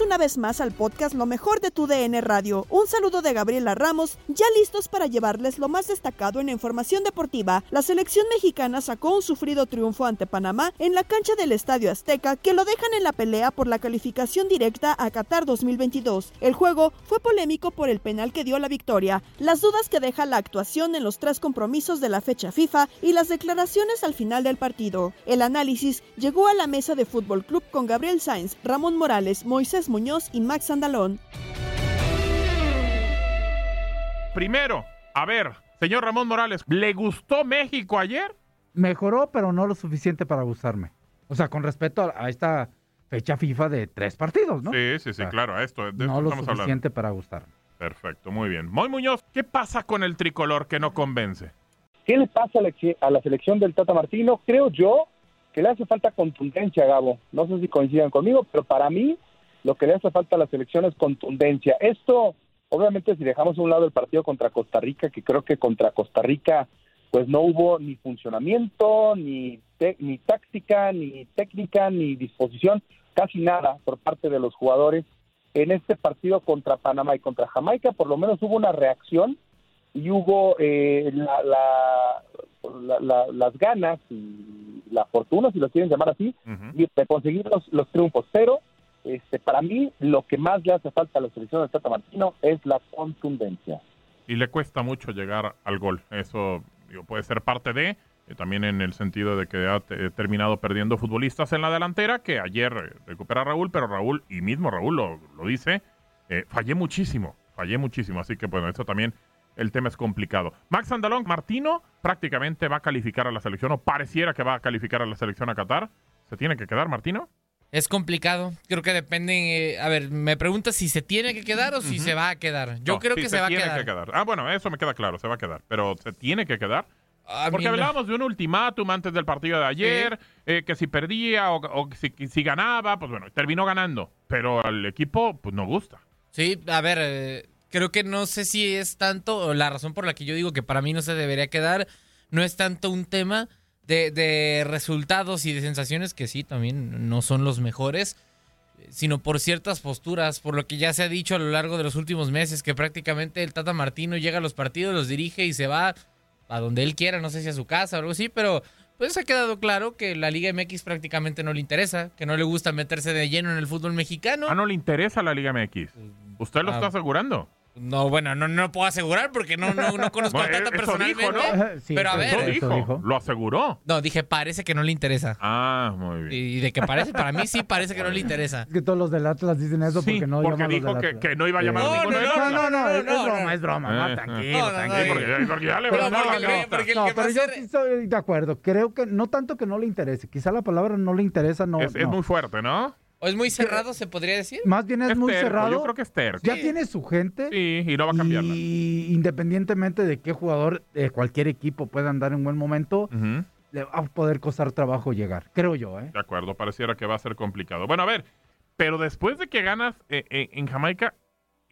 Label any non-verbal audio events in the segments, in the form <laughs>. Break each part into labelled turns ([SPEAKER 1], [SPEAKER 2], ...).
[SPEAKER 1] Una vez más al podcast Lo mejor de tu DN Radio. Un saludo de Gabriela Ramos, ya listos para llevarles lo más destacado en la información deportiva. La selección mexicana sacó un sufrido triunfo ante Panamá en la cancha del Estadio Azteca que lo dejan en la pelea por la calificación directa a Qatar 2022. El juego fue polémico por el penal que dio la victoria, las dudas que deja la actuación en los tres compromisos de la fecha FIFA y las declaraciones al final del partido. El análisis llegó a la mesa de Fútbol Club con Gabriel Sainz, Ramón Morales, Moisés Muñoz y Max Andalón.
[SPEAKER 2] Primero, a ver, señor Ramón Morales, ¿le gustó México ayer?
[SPEAKER 3] Mejoró, pero no lo suficiente para gustarme. O sea, con respecto a, esta fecha FIFA de tres partidos, ¿no?
[SPEAKER 2] Sí, sí, sí,
[SPEAKER 3] O sea,
[SPEAKER 2] claro, a esto, de
[SPEAKER 3] no
[SPEAKER 2] esto
[SPEAKER 3] lo
[SPEAKER 2] estamos hablando.
[SPEAKER 3] suficiente para gustarme.
[SPEAKER 2] Perfecto, muy bien. Moy Muñoz, ¿qué pasa con el tricolor que no convence?
[SPEAKER 4] ¿Qué le pasa a la, a la selección del Tata Martino? Creo yo que le hace falta contundencia, Gabo. No sé si coincidan conmigo, pero para mí lo que le hace falta a la selección es contundencia. Esto, obviamente, si dejamos a un lado el partido contra Costa Rica, que creo que contra Costa Rica pues no hubo ni funcionamiento, ni, ni táctica, ni técnica, ni disposición, casi nada por parte de los jugadores. En este partido contra Panamá y contra Jamaica, por lo menos hubo una reacción y hubo eh, la, la- la- la- las ganas y la fortuna, si lo quieren llamar así, y de conseguir los, los triunfos. Pero este, para mí lo que más le hace falta a la selección de Tata Martino es la contundencia.
[SPEAKER 2] Y le cuesta mucho llegar al gol. Eso puede ser parte de, eh, también en el sentido de que ha te- terminado perdiendo futbolistas en la delantera, que ayer eh, recupera a Raúl, pero Raúl, y mismo Raúl lo, lo dice, eh, fallé muchísimo, fallé muchísimo. Así que bueno, eso también, el tema es complicado. Max Andalón, Martino prácticamente va a calificar a la selección, o pareciera que va a calificar a la selección a Qatar. ¿Se tiene que quedar, Martino?
[SPEAKER 5] Es complicado. Creo que depende. eh, a ver, me preguntas si se tiene que quedar o si se va a quedar. Yo
[SPEAKER 2] No,
[SPEAKER 5] creo
[SPEAKER 2] sí,
[SPEAKER 5] que se, va a
[SPEAKER 2] tiene
[SPEAKER 5] quedar.
[SPEAKER 2] que quedar. Ah, bueno, eso me queda claro, se va a quedar. Pero se tiene que quedar.
[SPEAKER 5] A
[SPEAKER 2] Porque
[SPEAKER 5] no.
[SPEAKER 2] hablábamos de un ultimátum antes del partido de ayer, eh, que si perdía o, o si, ganaba, pues bueno, terminó ganando. Pero al equipo, pues no gusta.
[SPEAKER 5] Sí, a ver, eh, creo que no sé si es tanto, la razón por la que yo digo que para mí no se debería quedar, no es tanto un tema de, de resultados y de sensaciones, que sí, también no son los mejores, sino por ciertas posturas, por lo que ya se ha dicho a lo largo de los últimos meses, que prácticamente el Tata Martino llega a los partidos, los dirige y se va a donde él quiera, no sé si a su casa o algo así, pero pues ha quedado claro que la Liga MX prácticamente no le interesa, que no le gusta meterse de lleno en el fútbol mexicano.
[SPEAKER 2] Ah, no le interesa la Liga MX. ¿Usted lo
[SPEAKER 5] Ah.
[SPEAKER 2] está asegurando?
[SPEAKER 5] No, bueno, no, no puedo asegurar porque no, no, no conozco
[SPEAKER 2] Bueno,
[SPEAKER 5] a Tata
[SPEAKER 2] eso dijo,
[SPEAKER 5] personalmente.
[SPEAKER 2] ¿no?
[SPEAKER 3] Sí,
[SPEAKER 5] pero a ver.
[SPEAKER 2] Eso
[SPEAKER 3] eso
[SPEAKER 2] dijo,
[SPEAKER 3] dijo.
[SPEAKER 2] lo aseguró.
[SPEAKER 5] No, dije parece que no le interesa.
[SPEAKER 2] Ah, muy bien.
[SPEAKER 5] Y de que parece, para mí sí parece que no le interesa.
[SPEAKER 3] Es que todos los del Atlas dicen eso
[SPEAKER 2] Sí,
[SPEAKER 3] porque no
[SPEAKER 2] porque dijo
[SPEAKER 3] del
[SPEAKER 2] que,
[SPEAKER 3] Atlas.
[SPEAKER 2] que no iba a llamar
[SPEAKER 3] Sí.
[SPEAKER 2] a ninguno
[SPEAKER 5] No, no,
[SPEAKER 3] No, no, no, es,
[SPEAKER 5] no,
[SPEAKER 3] es broma, es broma.
[SPEAKER 2] Eh,
[SPEAKER 3] no, tranquilo,
[SPEAKER 5] No,
[SPEAKER 3] tranquilo.
[SPEAKER 2] Porque, porque ya le
[SPEAKER 3] Pero no,
[SPEAKER 5] porque-
[SPEAKER 3] pero yo sí estoy de acuerdo. Creo que no tanto que no le interese. Quizá la palabra no le interesa, no.
[SPEAKER 2] es, muy fuerte, ¿no?
[SPEAKER 5] ¿O es muy cerrado, se podría decir?
[SPEAKER 3] Más bien es,
[SPEAKER 2] Es
[SPEAKER 3] muy
[SPEAKER 2] terco,
[SPEAKER 3] cerrado.
[SPEAKER 2] Yo creo que es terco.
[SPEAKER 3] Ya tiene su gente.
[SPEAKER 2] Sí, y no va a cambiarla.
[SPEAKER 3] Y independientemente de qué jugador de cualquier equipo pueda andar en buen momento, le va a poder costar trabajo llegar. Creo yo, ¿eh?
[SPEAKER 2] De acuerdo, pareciera que va a ser complicado. Bueno, a ver, pero después de que ganas eh, eh, en Jamaica,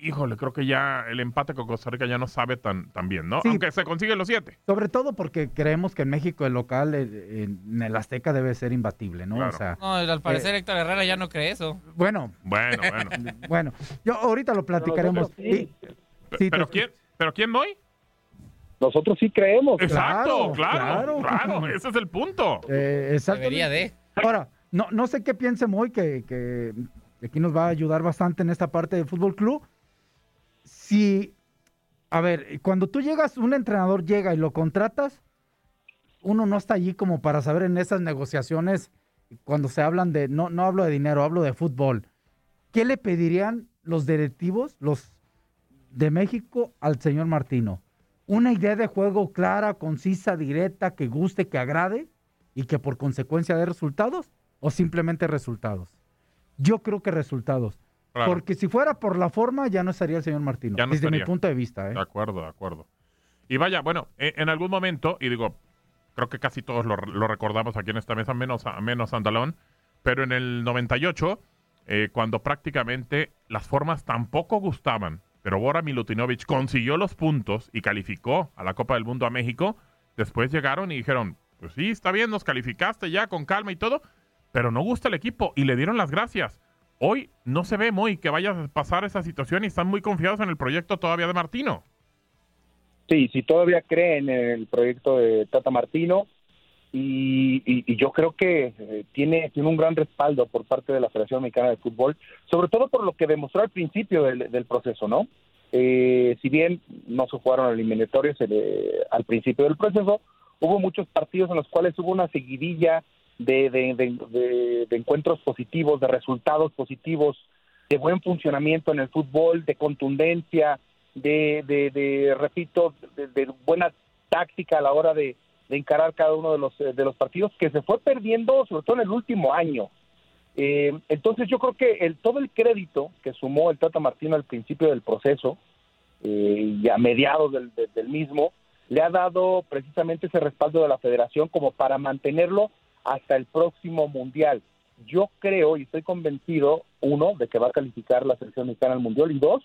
[SPEAKER 2] híjole, creo que ya el empate con Costa Rica ya no sabe tan, tan bien, ¿no?
[SPEAKER 3] Sí.
[SPEAKER 2] Aunque se consiguen los siete.
[SPEAKER 3] Sobre todo porque creemos que en México el local eh, en el Azteca debe ser imbatible, ¿no?
[SPEAKER 2] Claro.
[SPEAKER 3] O sea,
[SPEAKER 5] No, al parecer Héctor Herrera ya no cree eso.
[SPEAKER 3] bueno,
[SPEAKER 2] Bueno, bueno. <laughs>
[SPEAKER 3] bueno. Yo ahorita lo platicaremos.
[SPEAKER 4] nosotros sí.
[SPEAKER 2] ¿Pero quién? ¿Pero quién hoy?
[SPEAKER 4] Nosotros sí creemos.
[SPEAKER 2] Exacto,
[SPEAKER 3] Claro,
[SPEAKER 2] claro. Ese es el punto.
[SPEAKER 3] eh, exactamente.
[SPEAKER 5] Debería de.
[SPEAKER 3] Ahora, no, no sé qué piense Moy, que, que aquí nos va a ayudar bastante en esta parte del Fútbol Club. Si, a ver, cuando tú llegas, un entrenador llega y lo contratas, uno no está allí como para saber en esas negociaciones, cuando se hablan de, no, no hablo de dinero, hablo de fútbol. ¿Qué le pedirían los directivos, los de México, al señor Martino? ¿Una idea de juego clara, concisa, directa, que guste, que agrade? y que por consecuencia de resultados o simplemente resultados. Yo creo que resultados.
[SPEAKER 2] Claro.
[SPEAKER 3] Porque si fuera por la forma, ya no estaría el señor Martino.
[SPEAKER 2] Ya no
[SPEAKER 3] desde mi
[SPEAKER 2] estaría.
[SPEAKER 3] punto de vista. ¿eh?
[SPEAKER 2] De acuerdo, de acuerdo. Y vaya, bueno, e- en algún momento, y digo, creo que casi todos lo, lo recordamos aquí en esta mesa, menos, menos Andalón, pero en el 98, eh, cuando prácticamente las formas tampoco gustaban, pero Bora Milutinovic consiguió los puntos y calificó a la Copa del Mundo a México, después llegaron y dijeron, pues sí, está bien, nos calificaste ya con calma y todo, pero no gusta el equipo y le dieron las gracias. Hoy no se ve muy que vaya a pasar esa situación y están muy confiados en el proyecto todavía de Martino.
[SPEAKER 4] Sí, sí, todavía creen en el proyecto de Tata Martino y, yo creo que eh, tiene, tiene un gran respaldo por parte de la Federación Mexicana de Fútbol, sobre todo por lo que demostró al principio del, proceso, ¿no? Eh, si bien no se jugaron eliminatorios eh, al principio del proceso, hubo muchos partidos en los cuales hubo una seguidilla de, de- de- encuentros positivos, de resultados positivos, de buen funcionamiento en el fútbol, de contundencia, de, repito, de, buena táctica a la hora de, encarar cada uno de los, eh, de los partidos, que se fue perdiendo sobre todo en el último año. Eh, entonces yo creo que el, todo el crédito que sumó el Tata Martino al principio del proceso eh, y a mediados del- del mismo, le ha dado precisamente ese respaldo de la federación como para mantenerlo hasta el próximo mundial. Yo creo y estoy convencido, uno, de que va a calificar la selección mexicana al mundial y dos,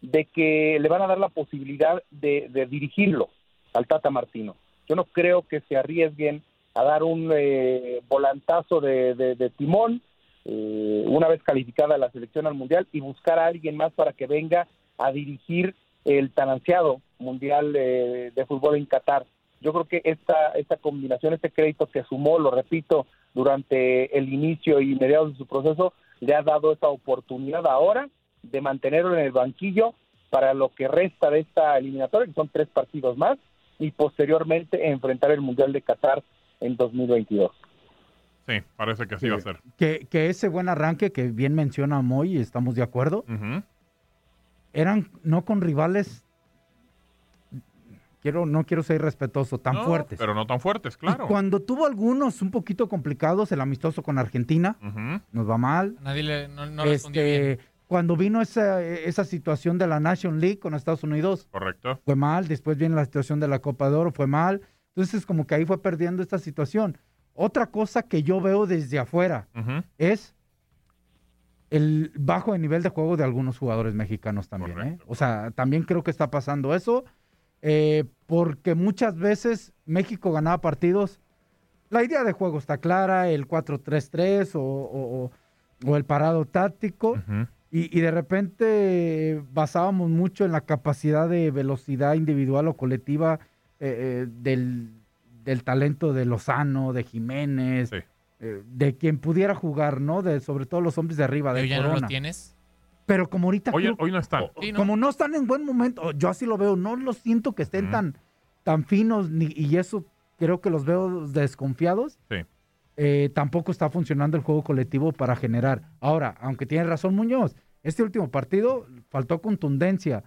[SPEAKER 4] de que le van a dar la posibilidad de, de dirigirlo al Tata Martino. Yo no creo que se arriesguen a dar un eh, volantazo de, de- timón eh, una vez calificada la selección al mundial y buscar a alguien más para que venga a dirigir el tan ansiado mundial eh, de fútbol en Qatar. Yo creo que esta, esta combinación, este crédito que sumó, lo repito, durante el inicio y mediados de su proceso, le ha dado esa oportunidad ahora de mantenerlo en el banquillo para lo que resta de esta eliminatoria, que son tres partidos más, y posteriormente enfrentar el Mundial de Qatar en 2022.
[SPEAKER 2] Sí, parece que así va a ser.
[SPEAKER 3] Que, que ese buen arranque que bien menciona Moy, y estamos de acuerdo, eran no con rivales, quiero, no quiero ser irrespetuoso, tan
[SPEAKER 2] No,
[SPEAKER 3] fuertes.
[SPEAKER 2] Pero no tan fuertes, claro.
[SPEAKER 3] Y cuando tuvo algunos un poquito complicados, el amistoso con Argentina, nos va mal.
[SPEAKER 5] Nadie le, no, no bien.
[SPEAKER 3] este, cuando vino esa, esa situación de la Nation League con Estados Unidos,
[SPEAKER 2] Correcto.
[SPEAKER 3] fue mal. Después viene la situación de la Copa de Oro, fue mal. Entonces, como que ahí fue perdiendo esta situación. Otra cosa que yo veo desde afuera
[SPEAKER 2] Ujú.
[SPEAKER 3] es el bajo de nivel de juego de algunos jugadores mexicanos también. ¿eh? O sea, también creo que está pasando eso, eh, porque muchas veces México ganaba partidos. La idea de juego está clara, el 4-3-3 o, o- o- o el parado táctico. Y, y de repente basábamos mucho en la capacidad de velocidad individual o colectiva eh, eh, del, del talento de Lozano, de Jiménez,
[SPEAKER 2] Sí.
[SPEAKER 3] eh, de quien pudiera jugar, ¿no? De, sobre todo los hombres de arriba, de
[SPEAKER 5] ¿Pero ya no lo tienes?
[SPEAKER 3] Pero como ahorita...
[SPEAKER 2] Hoy,
[SPEAKER 3] creo-
[SPEAKER 2] hoy no están.
[SPEAKER 5] Sí, ¿no?
[SPEAKER 3] como no están en buen momento, yo así lo veo, no los siento que estén tan, tan finos ni, y eso creo que los veo desconfiados.
[SPEAKER 2] Sí.
[SPEAKER 3] Eh, tampoco está funcionando el juego colectivo para generar. Ahora, aunque tiene razón Muñoz, este último partido faltó contundencia,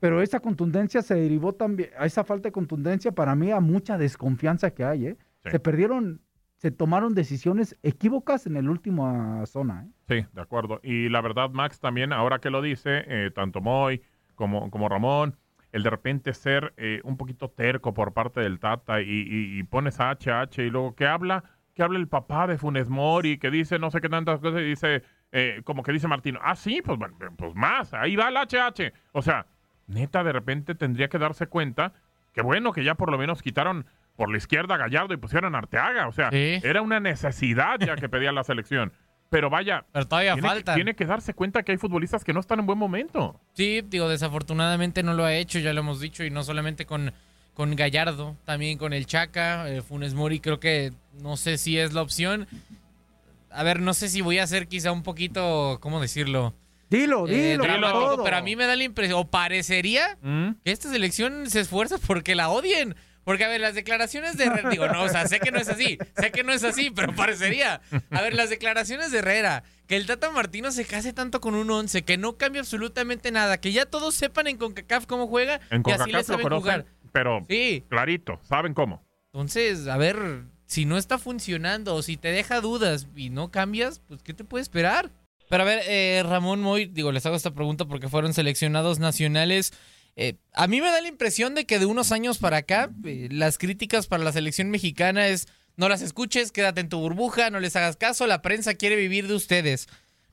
[SPEAKER 3] pero esa contundencia se derivó también, a esa falta de contundencia para mí a mucha desconfianza que hay. ¿eh?
[SPEAKER 2] Sí.
[SPEAKER 3] Se perdieron, se tomaron decisiones equívocas en el último ah, zona. ¿eh?
[SPEAKER 2] Sí, de acuerdo. Y la verdad, Max, también, ahora que lo dice, eh, tanto Moy como, como Ramón, el de repente ser eh, un poquito terco por parte del Tata y, y- y pones a HH y luego que habla, que habla el papá de Funes Mori, que dice no sé qué tantas cosas y dice, eh, como que dice Martino, ah, sí, pues, pues más, ahí va el HH. O sea, neta, de repente tendría que darse cuenta que bueno que ya por lo menos quitaron por la izquierda a Gallardo y pusieron a Arteaga. O sea,
[SPEAKER 5] Sí.
[SPEAKER 2] era una necesidad ya que pedía la selección. Pero vaya,
[SPEAKER 5] Pero todavía
[SPEAKER 2] tiene, que-
[SPEAKER 5] faltan.
[SPEAKER 2] tiene que darse cuenta que hay futbolistas que no están en buen momento.
[SPEAKER 5] Sí, digo, desafortunadamente no lo ha hecho, ya lo hemos dicho, y no solamente con, con Gallardo, también con el Chaca, eh, Funes Mori, creo que no sé si es la opción. A ver, no sé si voy a ser quizá un poquito, ¿cómo decirlo?
[SPEAKER 3] Dilo,
[SPEAKER 5] Eh,
[SPEAKER 3] dilo,
[SPEAKER 5] dramático,
[SPEAKER 3] todo.
[SPEAKER 5] pero a mí me da la impresión, o parecería
[SPEAKER 2] ¿Mm?
[SPEAKER 5] que esta selección se esfuerza porque la odien. Porque, a ver, las declaraciones de Herrera, digo, no, o sea, sé que no es así, sé que no es así, pero parecería. A ver, las declaraciones de Herrera, que el Tata Martino se case tanto con un 11, que no cambia absolutamente nada, que ya todos sepan en CONCACAF cómo juega
[SPEAKER 2] En
[SPEAKER 5] y así le saben
[SPEAKER 2] conocen,
[SPEAKER 5] jugar.
[SPEAKER 2] pero
[SPEAKER 5] Sí,
[SPEAKER 2] clarito, saben cómo.
[SPEAKER 5] entonces, a ver, si no está funcionando o si te deja dudas y no cambias, pues ¿qué te puede esperar? Pero a ver, eh, Ramón Moy, digo, les hago esta pregunta porque fueron seleccionados nacionales. Eh, a mí me da la impresión de que de unos años para acá, eh, las críticas para la selección mexicana es no las escuches, quédate en tu burbuja, no les hagas caso, la prensa quiere vivir de ustedes.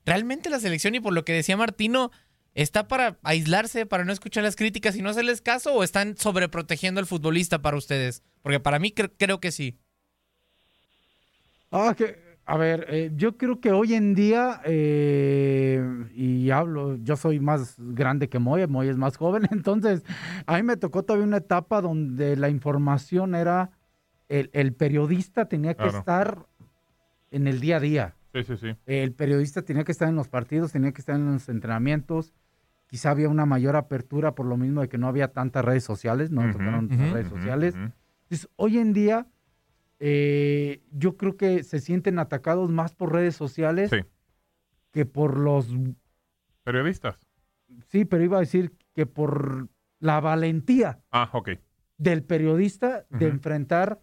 [SPEAKER 5] Realmente la selección, y por lo que decía Martino, ¿está para aislarse, para no escuchar las críticas y no hacerles caso o están sobreprotegiendo al futbolista para ustedes? Porque para mí cre- creo que sí.
[SPEAKER 3] Ah, que, a ver, eh, yo creo que hoy en día, eh, y hablo, yo soy más grande que Moy, Moy es más joven, <laughs> entonces a mí me tocó todavía una etapa donde la información era, el, el periodista tenía que
[SPEAKER 2] Claro.
[SPEAKER 3] estar en el día a día.
[SPEAKER 2] Sí, sí, sí.
[SPEAKER 3] El periodista tenía que estar en los partidos, tenía que estar en los entrenamientos. Quizá había una mayor apertura por lo mismo de que no había tantas redes sociales, no
[SPEAKER 2] Ujú,
[SPEAKER 3] tocaron
[SPEAKER 5] ujú,
[SPEAKER 3] redes sociales. Entonces, hoy en día, eh, yo creo que se sienten atacados más por redes sociales
[SPEAKER 2] Sí.
[SPEAKER 3] que por los.
[SPEAKER 2] Periodistas.
[SPEAKER 3] Sí, pero iba a decir que por la valentía
[SPEAKER 2] Ah, ok.
[SPEAKER 3] del periodista de enfrentar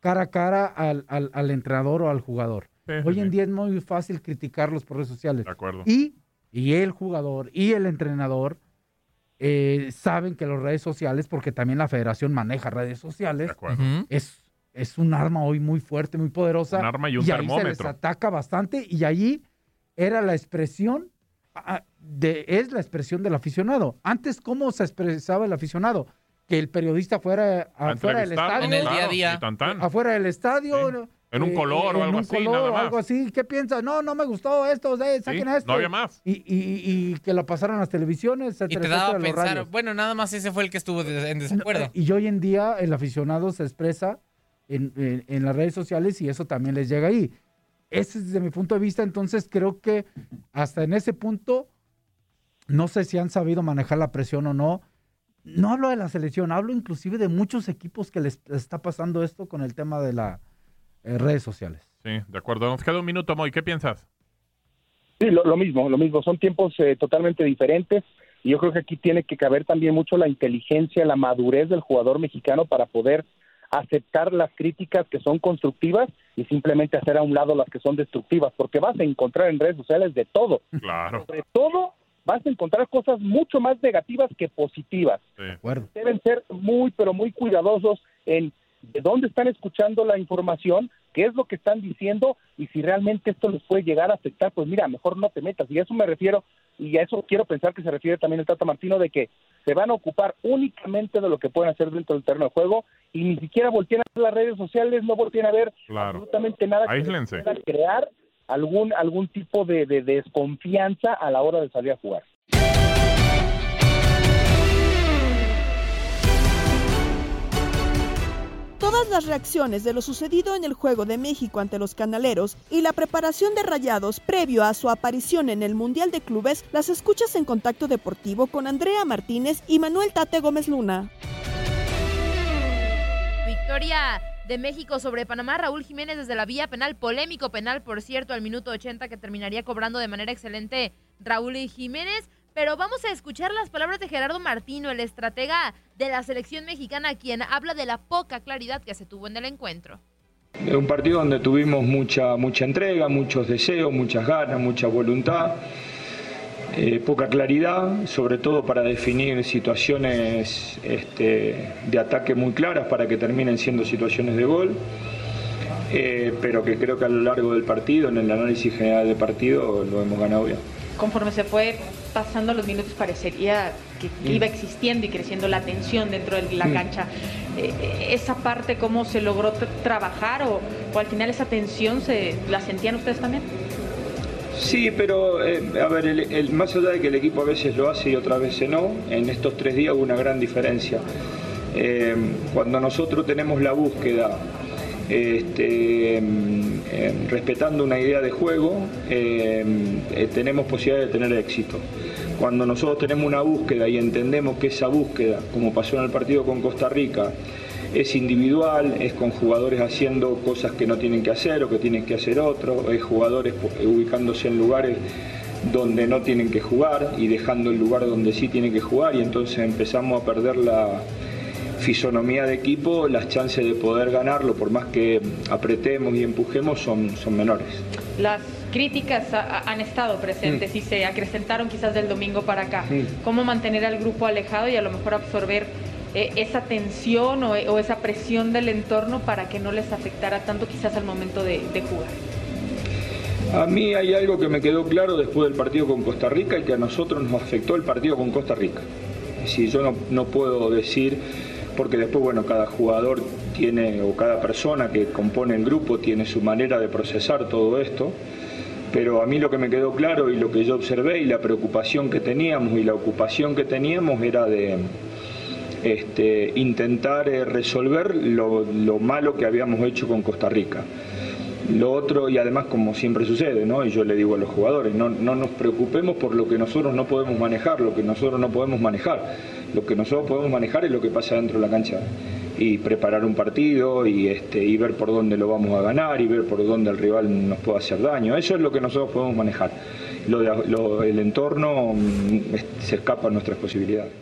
[SPEAKER 3] cara a cara al, al- al entrenador o al jugador.
[SPEAKER 2] Sí, sí,
[SPEAKER 3] Hoy en día es muy fácil criticarlos por redes sociales.
[SPEAKER 2] De acuerdo.
[SPEAKER 3] Y, y el jugador y el entrenador eh, saben que las redes sociales, porque también la federación maneja redes
[SPEAKER 2] De
[SPEAKER 3] sociales,
[SPEAKER 2] acuerdo.
[SPEAKER 3] Es, es un arma hoy muy fuerte, muy poderosa.
[SPEAKER 2] Un arma y un
[SPEAKER 3] ahí se les
[SPEAKER 2] termómetro.
[SPEAKER 3] ataca bastante y allí era la expresión, ah, de, es la expresión del aficionado. Antes, ¿cómo se expresaba el aficionado? Que el periodista fuera
[SPEAKER 2] A
[SPEAKER 3] afuera del
[SPEAKER 2] entrevistarlo,
[SPEAKER 3] estadio.
[SPEAKER 5] En el día a día.
[SPEAKER 2] y tan, tan.
[SPEAKER 3] Afuera del estadio.
[SPEAKER 2] Sí.
[SPEAKER 3] ¿no?
[SPEAKER 2] En un color o
[SPEAKER 3] en
[SPEAKER 2] algo
[SPEAKER 3] un
[SPEAKER 2] así,
[SPEAKER 3] color
[SPEAKER 2] nada
[SPEAKER 3] o
[SPEAKER 2] más.
[SPEAKER 3] algo así. ¿Qué piensas? No, no me gustó esto, eh,
[SPEAKER 2] Sí,
[SPEAKER 3] saquen esto.
[SPEAKER 2] No había más.
[SPEAKER 3] Y, y- y que lo pasaron a las televisiones,
[SPEAKER 5] Y te daba a pensar, bueno, nada más ese fue el que estuvo de- en desacuerdo.
[SPEAKER 3] Y hoy en día el aficionado se expresa en, en- en las redes sociales y eso también les llega ahí. Ese es desde mi punto de vista, entonces creo que hasta en ese punto, no sé si han sabido manejar la presión o no. No hablo de la selección, hablo inclusive de muchos equipos que les está pasando esto con el tema de las redes sociales.
[SPEAKER 2] Sí, de acuerdo. Nos queda un minuto, Moy. ¿Qué piensas?
[SPEAKER 4] Sí, lo, lo mismo, lo mismo. Son tiempos eh, totalmente diferentes y yo creo que aquí tiene que caber también mucho la inteligencia, la madurez del jugador mexicano para poder aceptar las críticas que son constructivas y simplemente hacer a un lado las que son destructivas, porque vas a encontrar en redes sociales de todo.
[SPEAKER 2] Claro.
[SPEAKER 4] Sobre todo vas a encontrar cosas mucho más negativas que positivas.
[SPEAKER 2] Sí.
[SPEAKER 3] ¿De acuerdo?
[SPEAKER 4] Deben ser muy, pero muy cuidadosos en de dónde están escuchando la información, qué es lo que están diciendo y si realmente esto les puede llegar a afectar, pues mira, mejor no te metas. Y a eso me refiero, y a eso quiero pensar que se refiere también el Tata Martino, de que se van a ocupar únicamente de lo que pueden hacer dentro del terreno de juego y ni siquiera volteen a ver las redes sociales, no volteen a ver
[SPEAKER 2] Claro.
[SPEAKER 4] absolutamente nada que
[SPEAKER 2] Aíslense.
[SPEAKER 4] pueda crear algún, algún tipo de, de desconfianza a la hora de salir a jugar.
[SPEAKER 1] Reacciones de lo sucedido en el juego de México ante los canaleros y la preparación de Rayados previo a su aparición en el Mundial de Clubes las escuchas en Contacto Deportivo con Andrea Martínez y Manuel Tate Gómez Luna.
[SPEAKER 6] Victoria de México sobre Panamá, Raúl Jiménez desde la vía penal, polémico penal, por cierto, al minuto 80 que terminaría cobrando de manera excelente Raúl Jiménez. Pero vamos a escuchar las palabras de Gerardo Martino, el estratega de la selección mexicana, quien habla de la poca claridad que se tuvo en el encuentro.
[SPEAKER 7] Es un partido donde tuvimos mucha, mucha entrega, muchos deseos, muchas ganas, mucha voluntad, eh, poca claridad, sobre todo para definir situaciones este, de ataque muy claras para que terminen siendo situaciones de gol. Eh, pero que creo que a lo largo del partido, en el análisis general del partido, lo hemos ganado bien.
[SPEAKER 8] Conforme se fue pasando los minutos parecería que, iba existiendo y creciendo la tensión dentro de la cancha. Eh, esa parte, ¿cómo se logró tra- trabajar o, o al final esa tensión se la sentían ustedes también?
[SPEAKER 7] Sí, pero eh, a ver, el- el- más allá de que el equipo a veces lo hace y otras veces no, en estos tres días hubo una gran diferencia. Eh, cuando nosotros tenemos la búsqueda, este, mm, eh, respetando una idea de juego, eh, eh, tenemos posibilidad de tener éxito. Cuando nosotros tenemos una búsqueda y entendemos que esa búsqueda, como pasó en el partido con Costa Rica, es individual, es con jugadores haciendo cosas que no tienen que hacer o que tienen que hacer otros, es jugadores pu- ubicándose en lugares donde no tienen que jugar y dejando el lugar donde sí tienen que jugar y entonces empezamos a perder la fisonomía de equipo, las chances de poder ganarlo, por más que apretemos y empujemos, son, son menores.
[SPEAKER 8] Las críticas ha- ha- han estado presentes y se acrecentaron quizás del domingo para acá.
[SPEAKER 7] Mm.
[SPEAKER 8] ¿Cómo mantener al grupo alejado y a lo mejor absorber eh, esa tensión o, o esa presión del entorno para que no les afectara tanto quizás al momento de, de jugar?
[SPEAKER 7] A mí hay algo que me quedó claro después del partido con Costa Rica y que a nosotros nos afectó el partido con Costa Rica. Decir, yo no, no puedo decir, porque después, bueno, cada jugador tiene, o cada persona que compone el grupo tiene su manera de procesar todo esto, pero a mí lo que me quedó claro y lo que yo observé y la preocupación que teníamos y la ocupación que teníamos era de este, intentar eh, resolver lo, lo malo que habíamos hecho con Costa Rica. Lo otro, y además como siempre sucede, ¿no? y yo le digo a los jugadores, no, no nos preocupemos por lo que nosotros no podemos manejar, lo que nosotros no podemos manejar. Lo que nosotros podemos manejar es lo que pasa dentro de la cancha. Y preparar un partido y, este, y ver por dónde lo vamos a ganar y ver por dónde el rival nos puede hacer daño. Eso es lo que nosotros podemos manejar. El entorno mm, se escapa a nuestras posibilidades.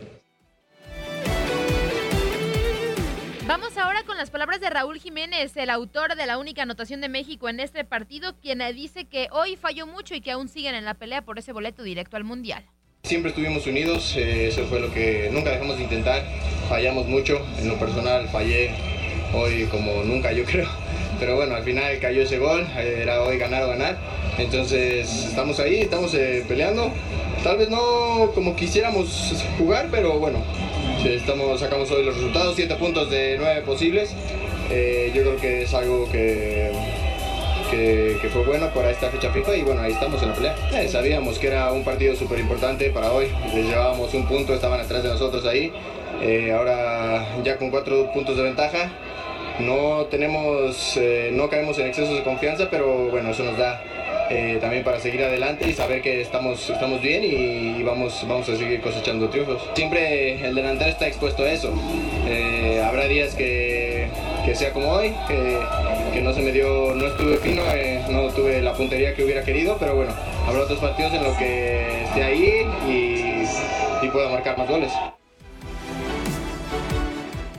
[SPEAKER 6] Vamos ahora con las palabras de Raúl Jiménez, el autor de la única anotación de México en este partido, quien dice que hoy falló mucho y que aún siguen en la pelea por ese boleto directo al Mundial.
[SPEAKER 9] Siempre estuvimos unidos, eh, eso fue lo que nunca dejamos de intentar, fallamos mucho, en lo personal fallé hoy como nunca yo <laughs> creo, pero bueno, al final cayó ese gol, eh, era hoy ganar o ganar, entonces estamos ahí, estamos eh, peleando, tal vez no como quisiéramos jugar, pero bueno, estamos, sacamos hoy los resultados, 7 puntos de 9 posibles, yo creo que es algo que que, que fue bueno para esta fecha FIFA y bueno, ahí estamos en la pelea. Eh, sabíamos que era un partido súper importante para hoy, les llevábamos un punto, estaban atrás de nosotros ahí, Eh, ahora ya con cuatro puntos de ventaja, no tenemos, eh, no caemos en excesos de confianza, pero bueno, eso nos da eh, también para seguir adelante y saber que estamos, estamos bien y vamos, vamos a seguir cosechando triunfos. Siempre el delantero está expuesto a eso. Eh, habrá días que, que sea como hoy, que, no se me dio, no estuve fino, eh, no tuve la puntería que hubiera querido, pero bueno, habrá otros partidos en los que esté ahí y, y pueda marcar más goles.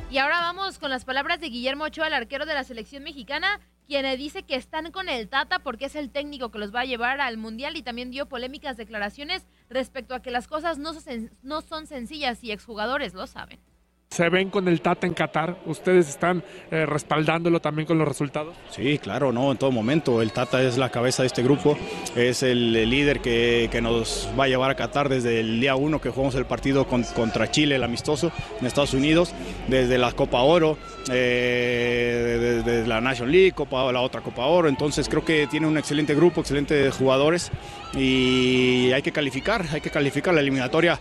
[SPEAKER 6] Y ahora vamos con las palabras de Guillermo Ochoa, el arquero de la selección mexicana, quien dice que están con el Tata porque es el técnico que los va a llevar al Mundial y también dio polémicas declaraciones respecto a que las cosas no son sencillas y exjugadores lo saben.
[SPEAKER 10] Se ven con el Tata en Qatar. ¿Ustedes están eh, respaldándolo también con los resultados?
[SPEAKER 11] Sí, claro, no, en todo momento. El Tata es la cabeza de este grupo, es el, líder que, que nos va a llevar a Qatar desde el día uno que jugamos el partido con- contra Chile, el amistoso, en Estados Unidos, desde la Copa Oro, eh, desde la National League, Copa, la otra Copa Oro. Entonces creo que tiene un excelente grupo, excelentes jugadores y hay que calificar, hay que calificar la eliminatoria.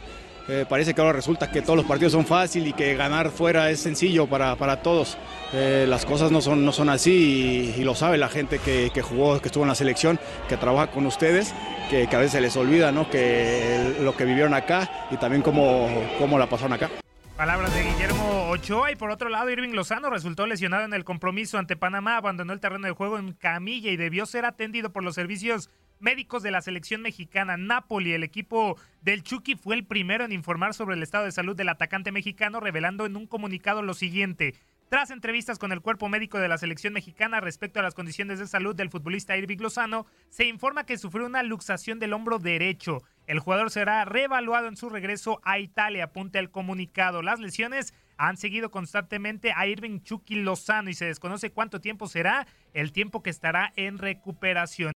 [SPEAKER 11] Eh, parece que ahora resulta que todos los partidos son fáciles y que ganar fuera es sencillo para, para todos. Eh, las cosas no son, no son así y, y lo sabe la gente que, que, jugó, que estuvo en la selección, que trabaja con ustedes, que, que a veces se les olvida ¿no? que lo que vivieron acá y también cómo, cómo la pasaron acá.
[SPEAKER 12] Palabras de Guillermo Ochoa y por otro lado Irving Lozano resultó lesionado en el compromiso ante Panamá, abandonó el terreno de juego en camilla y debió ser atendido por los servicios médicos de la selección mexicana. Napoli, el equipo del Chucky, fue el primero en informar sobre el estado de salud del atacante mexicano, revelando en un comunicado lo siguiente. Tras entrevistas con el cuerpo médico de la selección mexicana respecto a las condiciones de salud del futbolista Irving Lozano, se informa que sufrió una luxación del hombro derecho. El jugador será reevaluado en su regreso a Italia, apunta el comunicado. Las lesiones han seguido constantemente a Irving Chucky Lozano y se desconoce cuánto tiempo será el tiempo que estará en recuperación.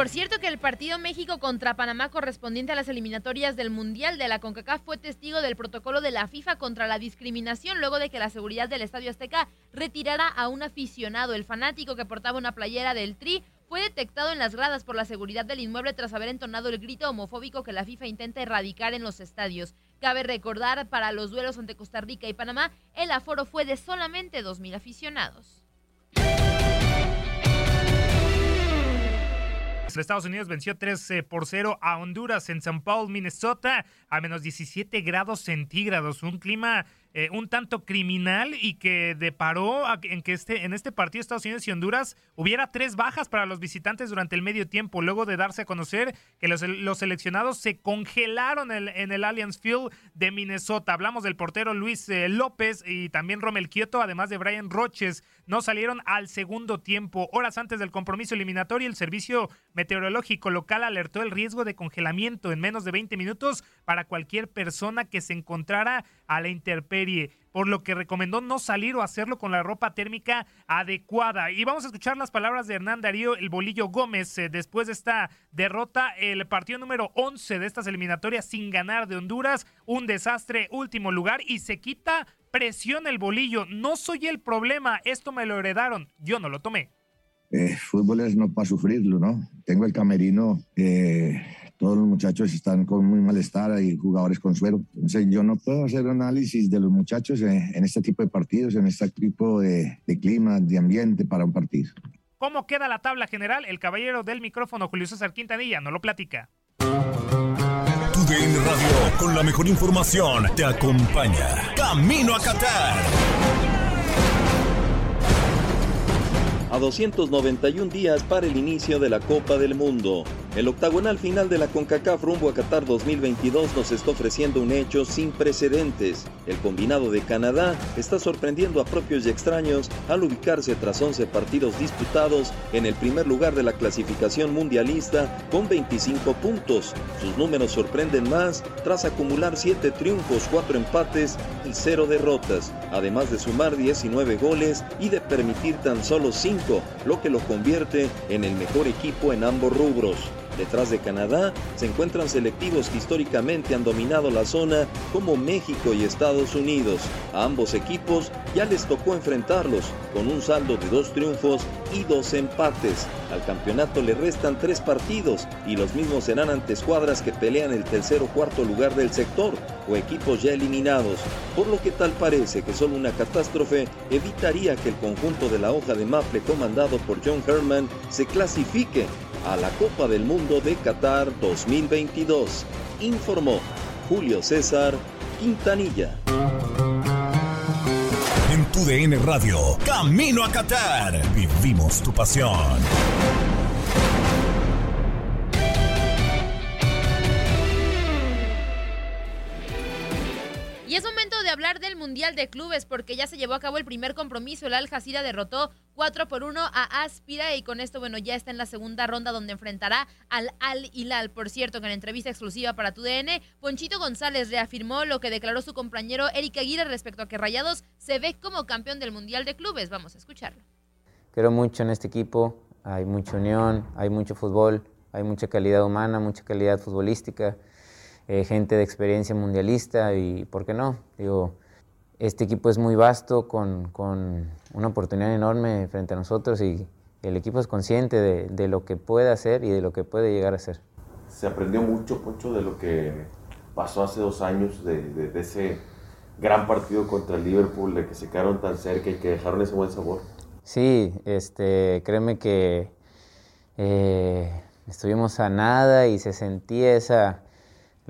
[SPEAKER 6] Por cierto que el partido México contra Panamá correspondiente a las eliminatorias del Mundial de la CONCACAF fue testigo del protocolo de la FIFA contra la discriminación luego de que la seguridad del Estadio Azteca retirara a un aficionado. El fanático que portaba una playera del Tri fue detectado en las gradas por la seguridad del inmueble tras haber entonado el grito homofóbico que la FIFA intenta erradicar en los estadios. Cabe recordar, para los duelos ante Costa Rica y Panamá, el aforo fue de solamente 2.000 aficionados.
[SPEAKER 12] Estados Unidos venció 3 eh, por 0 a Honduras en San Paul, Minnesota, a menos 17 grados centígrados. Un clima eh, un tanto criminal y que deparó en que este, en este partido Estados Unidos y Honduras hubiera tres bajas para los visitantes durante el medio tiempo, luego de darse a conocer que los, los seleccionados se congelaron en, el Allianz Field de Minnesota. Hablamos del portero Luis eh, López y también Romel Kioto, además de Brian Roches, no salieron al segundo tiempo. Horas antes del compromiso eliminatorio, el servicio meteorológico local alertó el riesgo de congelamiento en menos de 20 minutos para cualquier persona que se encontrara a la por lo que recomendó no salir o hacerlo con la ropa térmica adecuada. Y vamos a escuchar las palabras de Hernán Darío El Bolillo Gómez eh, después de esta derrota, el partido número 11 de estas eliminatorias sin ganar de Honduras, un desastre, último lugar y se quita presión el bolillo. No soy el problema, esto me lo heredaron, yo no lo tomé.
[SPEAKER 13] Eh, fútbol es no para sufrirlo, ¿no? Tengo el camerino, eh, todos los muchachos están con muy malestar y jugadores con suero. Entonces yo no puedo hacer análisis de los muchachos en, en este tipo de partidos, en este tipo de, de clima, de ambiente para un partido.
[SPEAKER 12] ¿Cómo queda la tabla general? El caballero del micrófono, Julio César Quintanilla, no lo platica.
[SPEAKER 14] TUDN Radio, con la mejor información, te acompaña. Camino a Qatar.
[SPEAKER 15] a 291 días para el inicio de la Copa del Mundo. El octagonal final de la CONCACAF rumbo a Qatar 2022 nos está ofreciendo un hecho sin precedentes. El combinado de Canadá está sorprendiendo a propios y extraños al ubicarse tras 11 partidos disputados en el primer lugar de la clasificación mundialista con 25 puntos. Sus números sorprenden más tras acumular 7 triunfos, 4 empates y 0 derrotas, además de sumar 19 goles y de permitir tan solo 5 lo que lo convierte en el mejor equipo en ambos rubros. Detrás de Canadá se encuentran selectivos que históricamente han dominado la zona como México y Estados Unidos. A ambos equipos ya les tocó enfrentarlos con un saldo de dos triunfos y dos empates. Al campeonato le restan tres partidos y los mismos serán ante escuadras que pelean el tercer o cuarto lugar del sector o equipos ya eliminados, por lo que tal parece que solo una catástrofe evitaría que el conjunto de la hoja de Maple comandado por John Herman se clasifique a la Copa del Mundo de Qatar 2022, informó Julio César Quintanilla.
[SPEAKER 14] En tu DN Radio, Camino a Qatar, vivimos tu pasión.
[SPEAKER 6] Del Mundial de Clubes porque ya se llevó a cabo el primer compromiso. El Al Jazeera derrotó 4 por 1 a Aspira y con esto, bueno, ya está en la segunda ronda donde enfrentará al Al Hilal. Por cierto, que en entrevista exclusiva para tu DN, Ponchito González reafirmó lo que declaró su compañero Eric Aguirre respecto a que Rayados se ve como campeón del Mundial de Clubes. Vamos a escucharlo.
[SPEAKER 16] Creo mucho en este equipo, hay mucha unión, hay mucho fútbol, hay mucha calidad humana, mucha calidad futbolística eh, gente de experiencia mundialista y, ¿por qué no? Digo, este equipo es muy vasto, con, con una oportunidad enorme frente a nosotros y el equipo es consciente de, de, lo que puede hacer y de lo que puede llegar a ser.
[SPEAKER 17] se aprendió mucho, Poncho, de lo que pasó hace dos años, de, de, ese gran partido contra el Liverpool, de que se quedaron tan cerca y que dejaron ese buen sabor.
[SPEAKER 16] Sí, este, créeme que eh, estuvimos a nada y se sentía esa,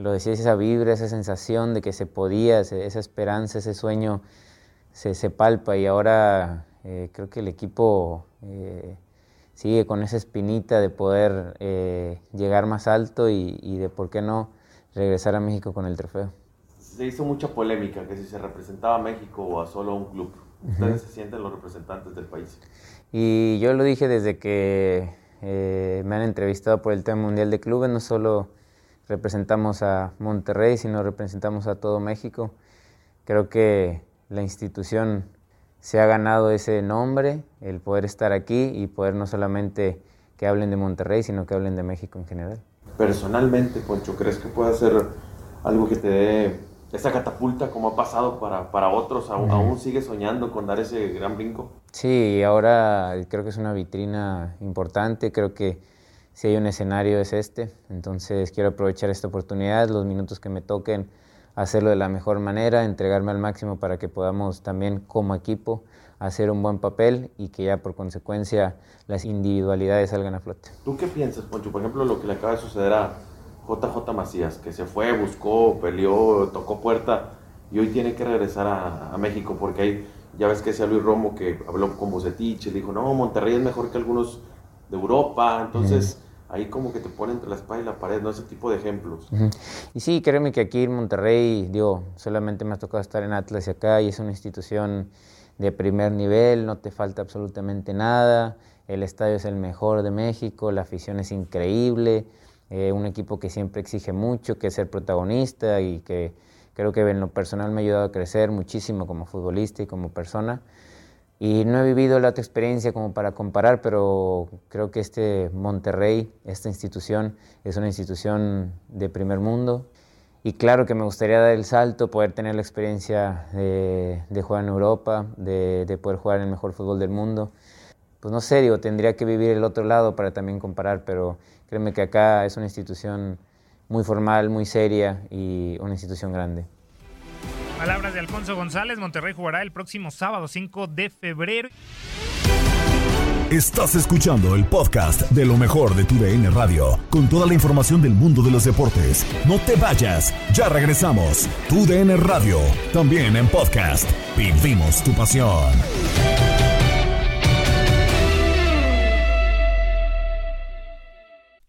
[SPEAKER 16] lo decías, esa vibra, esa sensación de que se podía, esa esperanza, ese sueño se, se palpa y ahora eh, creo que el equipo eh, sigue con esa espinita de poder eh, llegar más alto y, de por qué no regresar a México con el trofeo.
[SPEAKER 17] Se hizo mucha polémica que si se representaba a México o a solo un club. Ustedes se sienten los representantes del país.
[SPEAKER 16] Y yo lo dije desde que me han entrevistado por el tema mundial de clubes, no solo representamos a Monterrey, sino representamos a todo México. Creo que la institución se ha ganado ese nombre, el poder estar aquí y poder no solamente que hablen de Monterrey, sino que hablen de México en general.
[SPEAKER 17] Personalmente, Poncho, ¿crees que puede ser algo que te dé esa catapulta como ha pasado para, para otros? ¿Aún, ¿Aún sigues soñando con dar ese gran brinco?
[SPEAKER 16] Sí, ahora creo que es una vitrina importante, creo que si hay un escenario es este, entonces quiero aprovechar esta oportunidad, los minutos que me toquen hacerlo de la mejor manera, entregarme al máximo para que podamos también como equipo hacer un buen papel y que ya por consecuencia las individualidades salgan a flote.
[SPEAKER 17] ¿Tú qué piensas, Poncho? Por ejemplo, lo que le acaba de suceder a JJ Macías, que se fue, buscó, peleó, tocó puerta y hoy tiene que regresar a, México porque hay, ya ves que sea Luis Romo que habló con Bucetich y dijo, no, Monterrey es mejor que algunos de Europa, entonces ahí como que te pone entre la espalda y la pared, ¿no? Ese tipo de ejemplos.
[SPEAKER 16] Y sí, créeme que aquí en Monterrey, digo, solamente me ha tocado estar en Atlas y acá, y es una institución de primer nivel, no te falta absolutamente nada, el estadio es el mejor de México, la afición es increíble, eh, un equipo que siempre exige mucho, que es ser protagonista y que creo que en lo personal me ha ayudado a crecer muchísimo como futbolista y como persona. Y no he vivido la otra experiencia como para comparar, pero creo que este Monterrey, esta institución, es una institución de primer mundo. Y claro que me gustaría dar el salto, poder tener la experiencia de, jugar en Europa, de, poder jugar en el mejor fútbol del mundo. Pues no sé, digo, tendría que vivir el otro lado para también comparar, pero créeme que acá es una institución muy formal, muy seria y una institución grande.
[SPEAKER 12] Palabras de Alfonso González. Monterrey jugará el próximo sábado 5 de febrero.
[SPEAKER 14] Estás escuchando el podcast de lo mejor de tu DN Radio, con toda la información del mundo de los deportes. No te vayas, ya regresamos. Tu DN Radio, también en podcast. Vivimos tu pasión.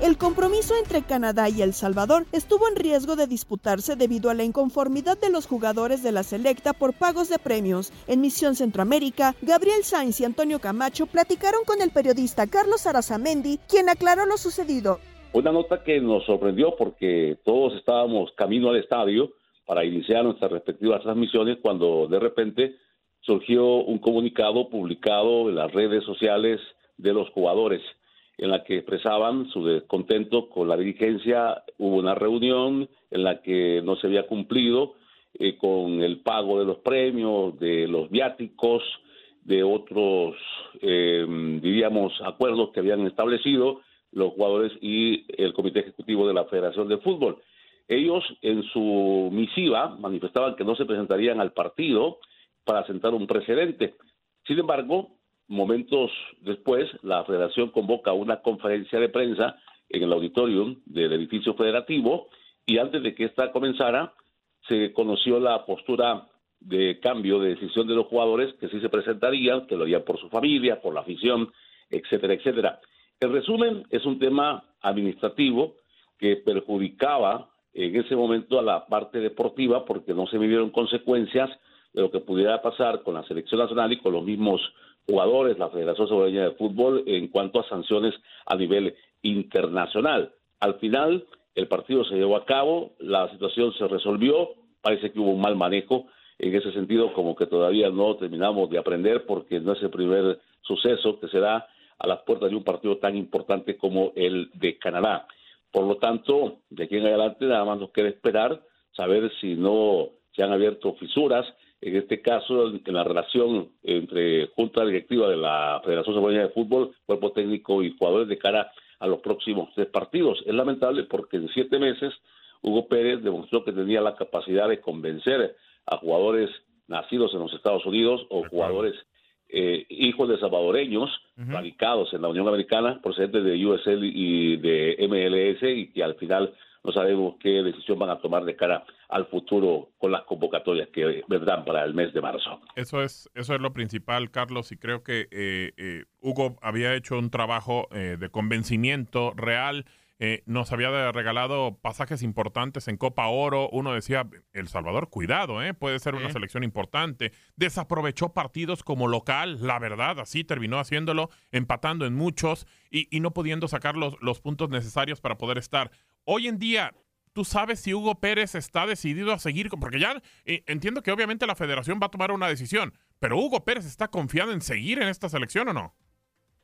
[SPEAKER 1] El compromiso entre Canadá y El Salvador estuvo en riesgo de disputarse debido a la inconformidad de los jugadores de la selecta por pagos de premios. En Misión Centroamérica, Gabriel Sainz y Antonio Camacho platicaron con el periodista Carlos Arazamendi, quien aclaró lo sucedido.
[SPEAKER 18] Una nota que nos sorprendió porque todos estábamos camino al estadio para iniciar nuestras respectivas transmisiones cuando de repente surgió un comunicado publicado en las redes sociales de los jugadores en la que expresaban su descontento con la dirigencia. Hubo una reunión en la que no se había cumplido eh, con el pago de los premios, de los viáticos, de otros, eh, diríamos, acuerdos que habían establecido los jugadores y el Comité Ejecutivo de la Federación de Fútbol. Ellos en su misiva manifestaban que no se presentarían al partido para sentar un precedente. Sin embargo, Momentos después, la federación convoca una conferencia de prensa en el auditorium del edificio federativo y antes de que esta comenzara, se conoció la postura de cambio de decisión de los jugadores que sí se presentarían, que lo harían por su familia, por la afición, etcétera, etcétera. En resumen, es un tema administrativo que perjudicaba en ese momento a la parte deportiva porque no se vivieron consecuencias de lo que pudiera pasar con la selección nacional y con los mismos jugadores, la Federación Salvadoreña de Fútbol en cuanto a sanciones a nivel internacional. Al final, el partido se llevó a cabo, la situación se resolvió, parece que hubo un mal manejo en ese sentido, como que todavía no terminamos de aprender porque no es el primer suceso que se da a las puertas de un partido tan importante como el de Canadá. Por lo tanto, de aquí en adelante nada más nos queda esperar, saber si no se han abierto fisuras, en este caso en la relación entre Junta Directiva de la Federación Salvadoreña de Fútbol, cuerpo técnico y jugadores de cara a los próximos tres partidos. Es lamentable porque en siete meses Hugo Pérez demostró que tenía la capacidad de convencer a jugadores nacidos en los Estados Unidos o jugadores eh, hijos de salvadoreños radicados en la Unión Americana, procedentes de USL y de MLS, y que al final no sabemos qué decisión van a tomar de cara al futuro con las convocatorias que vendrán para el mes de marzo.
[SPEAKER 2] Eso es, eso es lo principal, Carlos, y creo que eh, eh, Hugo había hecho un trabajo de convencimiento real eh, nos había regalado pasajes importantes en Copa Oro. Uno decía, El Salvador, cuidado, eh, puede ser una selección importante. Desaprovechó partidos como local, la verdad, así terminó haciéndolo, empatando en muchos y, no pudiendo sacar los, los puntos necesarios para poder estar. Hoy en día, ¿tú sabes si Hugo Pérez está decidido a seguir? Porque ya eh, entiendo que obviamente la federación va a tomar una decisión, pero Hugo Pérez está confiado en seguir en esta selección o no?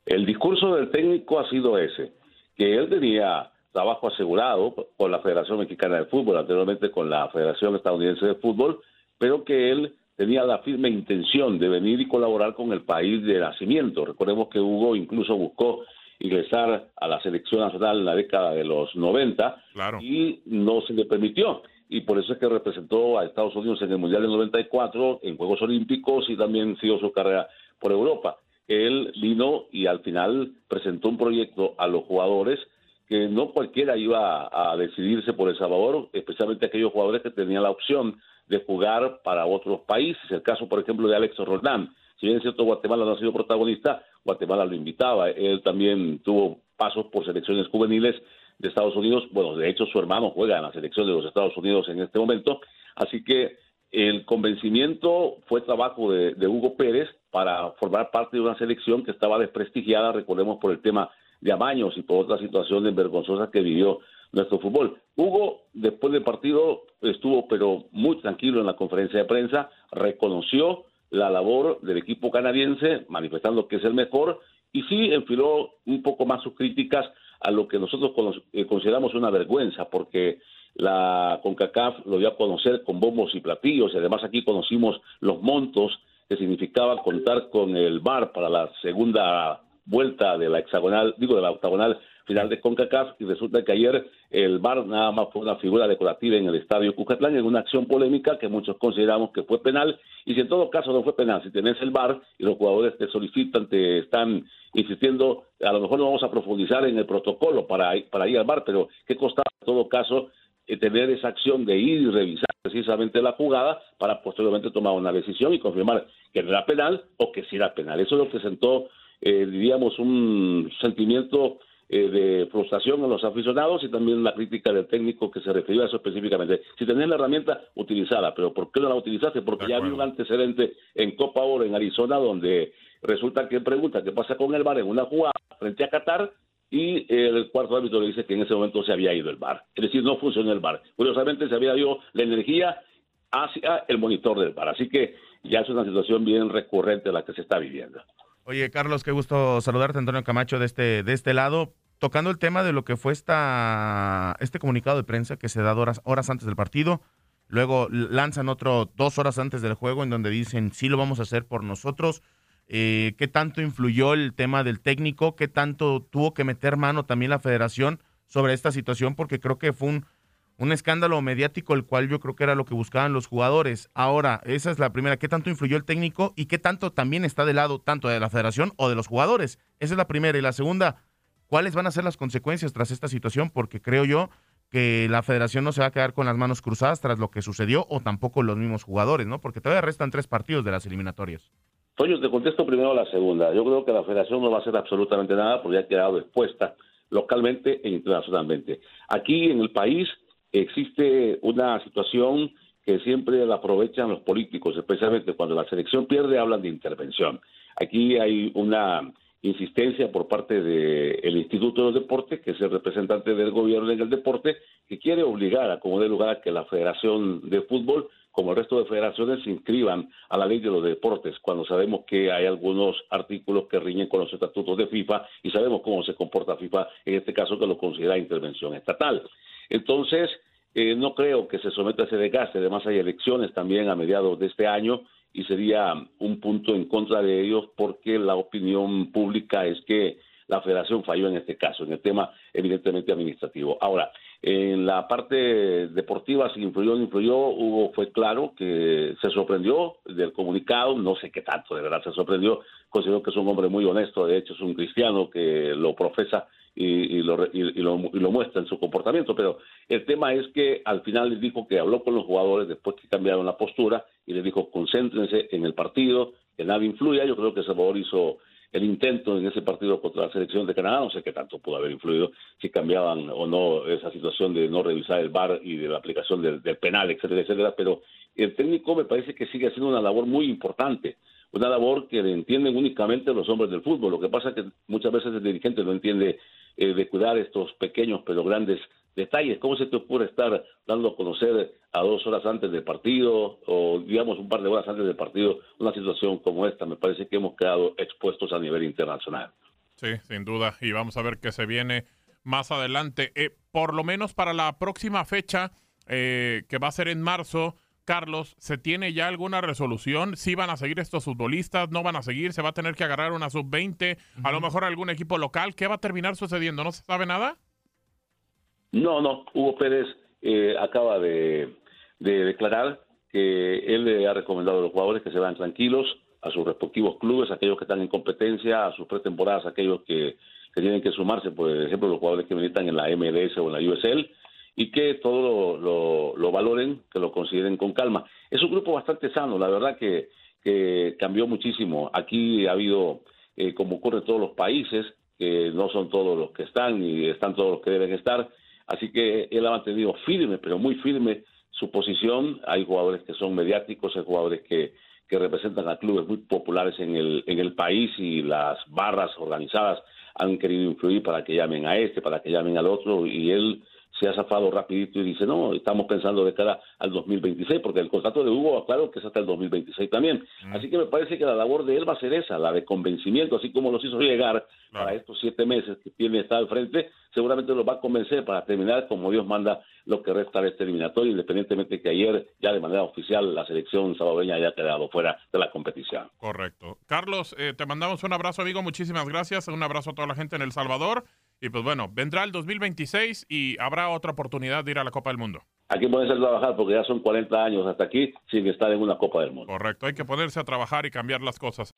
[SPEAKER 18] El discurso del técnico ha sido ese que él tenía trabajo asegurado con la Federación Mexicana de Fútbol, anteriormente con la Federación Estadounidense de Fútbol, pero que él tenía la firme intención de venir y colaborar con el país de nacimiento. Recordemos que Hugo incluso buscó ingresar a la selección nacional en la década de los 90 y no se le permitió. Y por eso es que representó a Estados Unidos en el Mundial del 94, en Juegos Olímpicos y también siguió su carrera por Europa él vino y al final presentó un proyecto a los jugadores que no cualquiera iba a, decidirse por El Salvador, especialmente aquellos jugadores que tenían la opción de jugar para otros países. El caso, por ejemplo, de Alex Roldán. Si bien es cierto Guatemala no ha sido protagonista, Guatemala lo invitaba. Él también tuvo pasos por selecciones juveniles de Estados Unidos. Bueno, de hecho, su hermano juega en la selección de los Estados Unidos en este momento. Así que el convencimiento fue trabajo de, Hugo Pérez para formar parte de una selección que estaba desprestigiada, recordemos, por el tema de amaños y por otras situaciones vergonzosas que vivió nuestro fútbol. Hugo, después del partido, estuvo pero muy tranquilo en la conferencia de prensa, reconoció la labor del equipo canadiense, manifestando que es el mejor, y sí enfiló un poco más sus críticas a lo que nosotros eh, consideramos una vergüenza, porque la CONCACAF lo dio a conocer con bombos y platillos y además aquí conocimos los montos que significaba contar con el VAR para la segunda vuelta de la hexagonal, digo de la octagonal final de CONCACAF y resulta que ayer el VAR nada más fue una figura decorativa en el estadio Cucatlán en una acción polémica que muchos consideramos que fue penal y si en todo caso no fue penal, si tenés el VAR y los jugadores te solicitan, te están insistiendo, a lo mejor no vamos a profundizar en el protocolo para, para ir al VAR, pero qué costaba en todo caso eh, tener esa acción de ir y revisar precisamente la jugada para posteriormente tomar una decisión y confirmar que no era penal o que sí era penal. Eso es lo que sentó, eh, diríamos, un sentimiento eh, de frustración en los aficionados y también la crítica del técnico que se refirió a eso específicamente. Si tenés la herramienta, utilizala, pero ¿por qué no la utilizaste? Porque ya había un antecedente en Copa Oro en Arizona donde resulta que pregunta qué pasa con el VAR en una jugada frente a Qatar y el cuarto árbitro le dice que en ese momento se había ido el bar. Es decir, no funcionó el bar. Curiosamente se había ido la energía hacia el monitor del bar. Así que ya es una situación bien recurrente la que se está viviendo.
[SPEAKER 19] Oye, Carlos, qué gusto saludarte, Antonio Camacho, de este, de este lado. Tocando el tema de lo que fue esta, este comunicado de prensa que se da horas, horas antes del partido, luego lanzan otro dos horas antes del juego en donde dicen, sí lo vamos a hacer por nosotros, eh, qué tanto influyó el tema del técnico, qué tanto tuvo que meter mano también la federación sobre esta situación, porque creo que fue un, un escándalo mediático, el cual yo creo que era lo que buscaban los jugadores. Ahora, esa es la primera, qué tanto influyó el técnico y qué tanto también está del lado tanto de la federación o de los jugadores. Esa es la primera. Y la segunda, ¿cuáles van a ser las consecuencias tras esta situación? Porque creo yo que la federación no se va a quedar con las manos cruzadas tras lo que sucedió o tampoco los mismos jugadores, ¿no? Porque todavía restan tres partidos de las eliminatorias.
[SPEAKER 18] Toño, te contesto primero la segunda. Yo creo que la federación no va a hacer absolutamente nada porque ha quedado expuesta localmente e internacionalmente. Aquí en el país existe una situación que siempre la aprovechan los políticos, especialmente cuando la selección pierde, hablan de intervención. Aquí hay una insistencia por parte del Instituto de Deporte, que es el representante del gobierno en el deporte, que quiere obligar a como de lugar a que la Federación de Fútbol, como el resto de federaciones, se inscriban a la ley de los deportes, cuando sabemos que hay algunos artículos que riñen con los estatutos de FIFA y sabemos cómo se comporta FIFA en este caso que lo considera intervención estatal. Entonces, eh, no creo que se someta a ese desgaste, además hay elecciones también a mediados de este año y sería un punto en contra de ellos porque la opinión pública es que la federación falló en este caso, en el tema evidentemente administrativo. Ahora, en la parte deportiva, si influyó o no influyó, Hugo fue claro que se sorprendió del comunicado, no sé qué tanto, de verdad se sorprendió, considero que es un hombre muy honesto, de hecho es un cristiano que lo profesa y, lo, y, lo, y, lo, muestra en su comportamiento, pero el tema es que al final les dijo que habló con los jugadores después que cambiaron la postura y les dijo concéntrense en el partido, que nadie influya, yo creo que Salvador hizo el intento en ese partido contra la selección de Canadá, no sé qué tanto pudo haber influido, si cambiaban o no esa situación de no revisar el VAR y de la aplicación del, del penal, etcétera, etcétera, pero el técnico me parece que sigue haciendo una labor muy importante, una labor que entienden únicamente los hombres del fútbol, lo que pasa es que muchas veces el dirigente no entiende eh, de cuidar estos pequeños pero grandes detalles. ¿Cómo se te ocurre estar dando a conocer a dos horas antes del partido o digamos un par de horas antes del partido una situación como esta? Me parece que hemos quedado expuestos a nivel internacional.
[SPEAKER 2] Sí, sin duda. Y vamos a ver qué se viene más adelante. Eh, por lo menos para la próxima fecha, eh, que va a ser en marzo, Carlos, ¿se tiene ya alguna resolución? ¿Si van a seguir estos futbolistas? ¿No van a seguir? ¿Se va a tener que agarrar una sub-20? A lo mejor algún equipo local. ¿Qué va a terminar sucediendo? ¿No se sabe nada?
[SPEAKER 18] No, no. Hugo Pérez eh, acaba de, de, declarar que él le ha recomendado a los jugadores que se vayan tranquilos a sus respectivos clubes, aquellos que están en competencia, a sus pretemporadas, aquellos que, que tienen que sumarse, por ejemplo, los jugadores que militan en la MLS o en la USL y que todo lo, lo, lo, valoren, que lo consideren con calma. Es un grupo bastante sano, la verdad que, que cambió muchísimo. Aquí ha habido, eh, como ocurre en todos los países, que no son todos los que están y están todos los que deben estar, así que él ha mantenido firme, pero muy firme su posición. Hay jugadores que son mediáticos, hay jugadores que, que representan a clubes muy populares en el, en el país y las barras organizadas han querido influir para que llamen a este, para que llamen al otro, y él se ha zafado rapidito y dice, no, estamos pensando de cara al 2026, porque el contrato de Hugo, claro que es hasta el 2026 también. Así que me parece que la labor de él va a ser esa, la de convencimiento, así como los hizo llegar para estos siete meses que tiene estar al frente, seguramente los va a convencer para terminar como Dios manda lo que resta de este eliminatorio, independientemente que ayer ya de manera oficial la selección salvadoreña haya quedado fuera de la competición.
[SPEAKER 2] Correcto. Carlos, eh, te mandamos un abrazo, amigo, muchísimas gracias, un abrazo a toda la gente en El Salvador. Y pues bueno, vendrá el 2026 y habrá otra oportunidad de ir a la Copa del Mundo.
[SPEAKER 18] Hay que ponerse a trabajar porque ya son 40 años hasta aquí sin estar en una Copa del Mundo.
[SPEAKER 2] Correcto, hay que ponerse a trabajar y cambiar las cosas.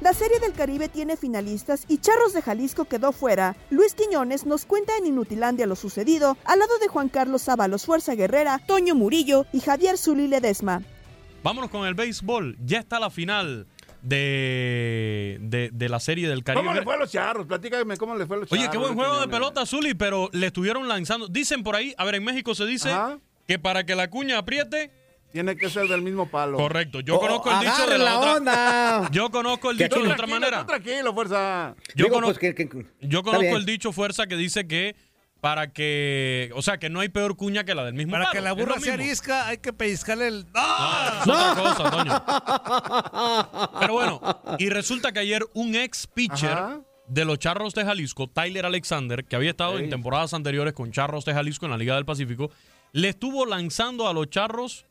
[SPEAKER 1] La Serie del Caribe tiene finalistas y Charros de Jalisco quedó fuera. Luis Quiñones nos cuenta en Inutilandia lo sucedido al lado de Juan Carlos Ábalos Fuerza Guerrera, Toño Murillo y Javier Zuli Ledesma.
[SPEAKER 20] Vámonos con el béisbol. Ya está la final de, de, de, la serie del Caribe.
[SPEAKER 21] ¿Cómo le fue a los charros? Platícame cómo le fue a los charros.
[SPEAKER 20] Oye, qué buen juego de pelota, Zuli, pero le estuvieron lanzando. Dicen por ahí, a ver, en México se dice Ajá. que para que la cuña apriete.
[SPEAKER 21] Tiene que ser del mismo palo.
[SPEAKER 20] Correcto. Yo oh, conozco el dicho de la,
[SPEAKER 21] la
[SPEAKER 20] otra.
[SPEAKER 21] Onda. <laughs>
[SPEAKER 20] Yo conozco el dicho de otra manera.
[SPEAKER 21] Tranquilo, fuerza.
[SPEAKER 20] Yo, Digo, conozco, pues que, que, yo conozco el dicho fuerza que dice que para que, o sea, que no hay peor cuña que la del mismo
[SPEAKER 21] Para
[SPEAKER 20] palo.
[SPEAKER 21] que la burra se arisca, hay que pellizcarle el...
[SPEAKER 20] ¡Ah! No, no, es otra cosa, Toño. Pero bueno, y resulta que ayer un ex pitcher Ajá. de los Charros de Jalisco, Tyler Alexander, que había estado en temporadas anteriores con Charros de Jalisco en la Liga del Pacífico, le estuvo lanzando a los Charros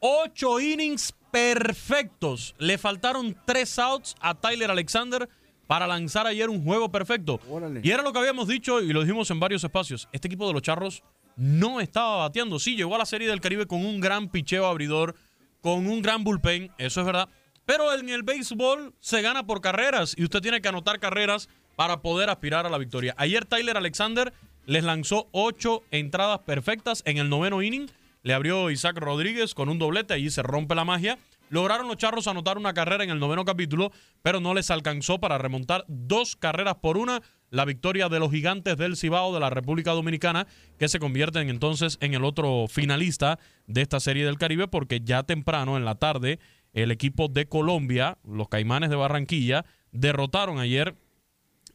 [SPEAKER 20] ocho innings perfectos. Le faltaron tres outs a Tyler Alexander para lanzar ayer un juego perfecto. Órale. Y era lo que habíamos dicho y lo dijimos en varios espacios. Este equipo de los Charros no estaba bateando. Sí, llegó a la Serie del Caribe con un gran picheo abridor, con un gran bullpen, eso es verdad. Pero en el béisbol se gana por carreras y usted tiene que anotar carreras para poder aspirar a la victoria. Ayer Tyler Alexander les lanzó ocho entradas perfectas en el noveno inning. Le abrió Isaac Rodríguez con un doblete, allí se rompe la magia. Lograron los Charros anotar una carrera en el noveno capítulo, pero no les alcanzó para remontar dos carreras por una la victoria de los gigantes del Cibao de la República Dominicana, que se convierten entonces en el otro finalista de esta serie del Caribe, porque ya temprano en la tarde el equipo de Colombia, los Caimanes de Barranquilla, derrotaron ayer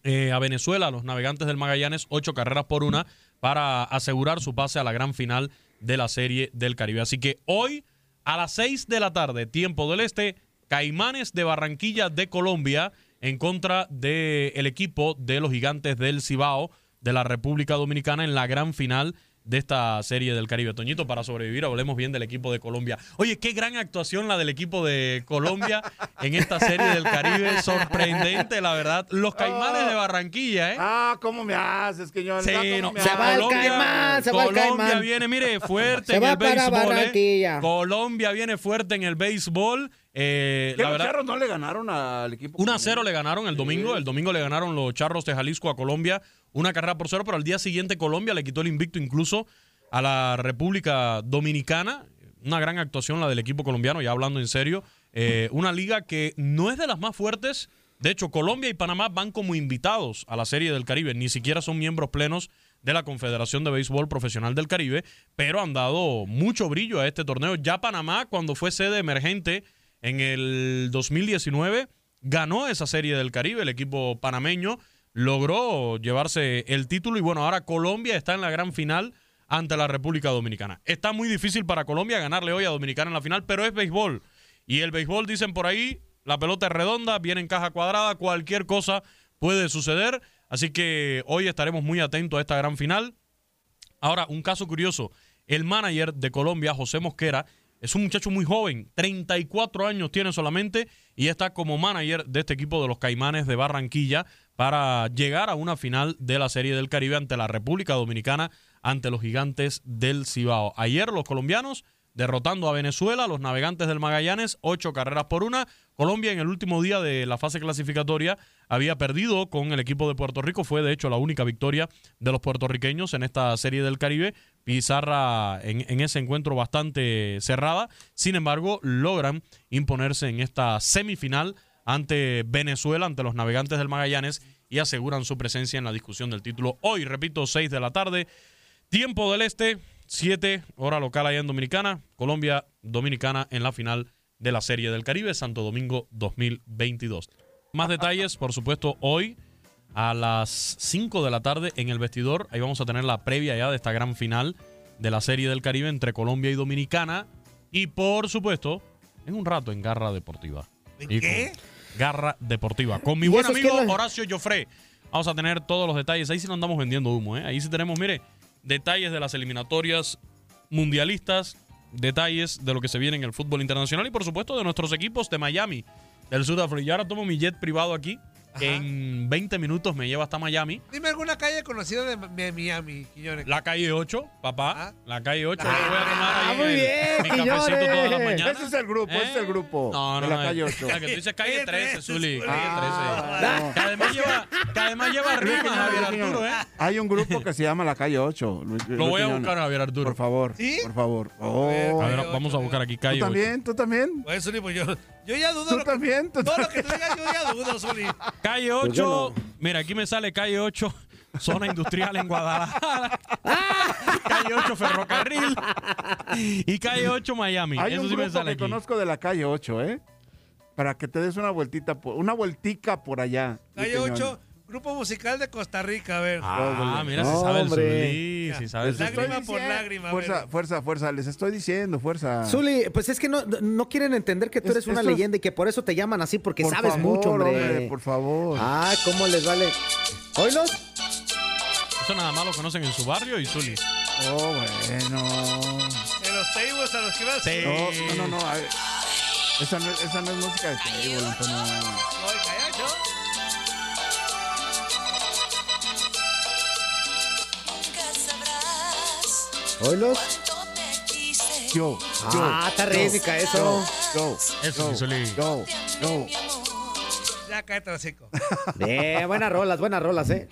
[SPEAKER 20] eh, a Venezuela, los navegantes del Magallanes, ocho carreras por una, para asegurar su pase a la gran final de la serie del Caribe. Así que hoy, a las seis de la tarde, tiempo del este, Caimanes de Barranquilla de Colombia en contra del equipo de los gigantes del Cibao de la República Dominicana en la gran final de esta serie del Caribe. Toñito, para sobrevivir, hablemos bien del equipo de Colombia. Oye, qué gran actuación la del equipo de Colombia <laughs> en esta serie del Caribe. Sorprendente, la verdad. Los caimanes de Barranquilla, ¿eh?
[SPEAKER 21] Ah, ¿cómo me haces, que yo
[SPEAKER 20] Sí,
[SPEAKER 21] ¿cómo
[SPEAKER 20] no,
[SPEAKER 21] me
[SPEAKER 20] se
[SPEAKER 21] haces?
[SPEAKER 20] va el
[SPEAKER 21] Colombia-
[SPEAKER 20] caimán,
[SPEAKER 22] se va el
[SPEAKER 20] Colombia
[SPEAKER 22] caimán.
[SPEAKER 20] viene, mire, fuerte
[SPEAKER 22] Se
[SPEAKER 20] en
[SPEAKER 22] va
[SPEAKER 20] el
[SPEAKER 22] para
[SPEAKER 20] béisbol. ¿eh? Colombia viene fuerte en el béisbol. Eh,
[SPEAKER 21] ¿Qué
[SPEAKER 20] la
[SPEAKER 21] los
[SPEAKER 20] verdad,
[SPEAKER 21] Charros no le ganaron al equipo?
[SPEAKER 20] 1 a 0 le ganaron el domingo. El domingo le ganaron los Charros de Jalisco a Colombia. Una carrera por cero, pero al día siguiente Colombia le quitó el invicto incluso a la República Dominicana. Una gran actuación la del equipo colombiano, ya hablando en serio. Eh, una liga que no es de las más fuertes. De hecho, Colombia y Panamá van como invitados a la Serie del Caribe. Ni siquiera son miembros plenos de la Confederación de Béisbol Profesional del Caribe, pero han dado mucho brillo a este torneo. Ya Panamá, cuando fue sede emergente en el 2019, ganó esa Serie del Caribe. El equipo panameño logró llevarse el título y bueno, ahora Colombia está en la gran final ante la República Dominicana. Está muy difícil para Colombia ganarle hoy a Dominicana en la final, pero es béisbol. Y el béisbol, dicen por ahí, la pelota es redonda, viene en caja cuadrada, cualquier cosa puede suceder. Así que hoy estaremos muy atentos a esta gran final. Ahora, un caso curioso. El manager de Colombia, José Mosquera, es un muchacho muy joven, 34 años tiene solamente y está como manager de este equipo de los Caimanes de Barranquilla para llegar a una final de la Serie del Caribe ante la República Dominicana, ante los gigantes del Cibao. Ayer los colombianos derrotando a Venezuela, los navegantes del Magallanes, ocho carreras por una. Colombia en el último día de la fase clasificatoria había perdido con el equipo de Puerto Rico, fue de hecho la única victoria de los puertorriqueños en esta serie del Caribe. Pizarra en, ese encuentro bastante cerrada, sin embargo logran imponerse en esta semifinal ante Venezuela, ante los navegantes del Magallanes y aseguran su presencia en la discusión del título. Hoy, repito, 6 de la tarde, tiempo del este, 7 hora local allá en Dominicana, Colombia, Dominicana en la final de la Serie del Caribe, Santo Domingo 2022. Más detalles, por supuesto, hoy a las 5 de la tarde en el vestidor. Ahí vamos a tener la previa ya de esta gran final de la Serie del Caribe entre Colombia y Dominicana. Y por supuesto, en un rato en Garra Deportiva. Y
[SPEAKER 21] qué?
[SPEAKER 20] Garra Deportiva. Con mi
[SPEAKER 22] ¿Y
[SPEAKER 20] buen amigo Horacio Joffre. Vamos a tener todos los detalles. Ahí sí no andamos vendiendo humo, ¿eh? Ahí sí tenemos, mire, detalles de las eliminatorias mundialistas, detalles de lo que se viene en el fútbol internacional y por supuesto de nuestros equipos de Miami, del de. Yo ahora tomo mi jet privado aquí. Que En 20 minutos me lleva hasta Miami.
[SPEAKER 23] Dime alguna calle conocida de Mi- Miami, Quiñones.
[SPEAKER 20] La calle 8, papá. La calle 8.
[SPEAKER 23] Ah,
[SPEAKER 20] voy a tomar ahí
[SPEAKER 23] muy bien,
[SPEAKER 20] mi cafecito
[SPEAKER 23] Quiñones.
[SPEAKER 20] todas las mañanas.
[SPEAKER 21] Ese es el grupo, ese es el grupo.
[SPEAKER 20] No, no,
[SPEAKER 21] de la
[SPEAKER 20] no,
[SPEAKER 21] calle
[SPEAKER 20] eh,
[SPEAKER 21] 8.
[SPEAKER 20] la que tú dices calle 13, Zuli. Calle
[SPEAKER 21] Ah,
[SPEAKER 20] 13. Que además lleva, que además lleva rimas, Javier Arturo, ¿eh?
[SPEAKER 21] Hay un grupo que se llama La Calle 8. Luis-
[SPEAKER 20] Lo
[SPEAKER 21] Luis
[SPEAKER 20] voy a buscar, Javier Arturo.
[SPEAKER 21] Por favor, por favor. Oh.
[SPEAKER 20] A ver, vamos a buscar aquí calle
[SPEAKER 21] ¿Tú
[SPEAKER 20] 8.
[SPEAKER 21] también? ¿Tú también?
[SPEAKER 23] Pues, Zuli, pues yo, yo ya dudo.
[SPEAKER 21] ¿Tú
[SPEAKER 23] lo
[SPEAKER 21] también?
[SPEAKER 23] Que, todo lo que tú digas, yo ya dudo, Zuli.
[SPEAKER 20] Calle
[SPEAKER 23] Pues
[SPEAKER 20] 8,
[SPEAKER 23] yo
[SPEAKER 20] mira, aquí me sale calle 8, zona industrial en Guadalajara. <laughs> calle 8, ferrocarril. Y calle 8, Miami.
[SPEAKER 21] Hay
[SPEAKER 20] Eso
[SPEAKER 21] un
[SPEAKER 20] sí me
[SPEAKER 21] grupo
[SPEAKER 20] sale
[SPEAKER 21] que
[SPEAKER 20] aquí.
[SPEAKER 21] conozco de la calle 8, ¿eh? Para que te des una vueltita, por, una vueltica por allá.
[SPEAKER 23] Calle 8, Grupo Musical de Costa Rica, a ver.
[SPEAKER 20] Ah, mira, si sabe el Zulí, si sabe el
[SPEAKER 23] Lágrima por lágrima,
[SPEAKER 21] Fuerza, fuerza, fuerza. Les estoy diciendo, fuerza.
[SPEAKER 22] Zuli, pues es que no, no quieren entender que tú
[SPEAKER 21] Es-
[SPEAKER 22] eres una leyenda y que por eso te llaman así, porque
[SPEAKER 21] Por
[SPEAKER 22] sabes
[SPEAKER 21] favor,
[SPEAKER 22] mucho, hombre.
[SPEAKER 21] hombre, por favor.
[SPEAKER 22] Ah, ¿cómo les vale? ¿Oílos?
[SPEAKER 20] Eso nada más lo conocen en su barrio y Zully.
[SPEAKER 21] Oh, bueno.
[SPEAKER 23] En los tables a los que vas.
[SPEAKER 20] Sí.
[SPEAKER 21] No, no, no. no, a ver. Esa no, esa no es música de table, Antonio.
[SPEAKER 23] Oye,
[SPEAKER 22] ¿Oílos?
[SPEAKER 21] Yo, yo.
[SPEAKER 22] Ah, está rítmica eso.
[SPEAKER 21] Yo,
[SPEAKER 20] Eso,
[SPEAKER 21] yo,
[SPEAKER 20] Zulí.
[SPEAKER 21] yo, yo.
[SPEAKER 23] Ya cállate el hocico.
[SPEAKER 22] Bien, buenas <laughs> rolas, buenas rolas, ¿eh?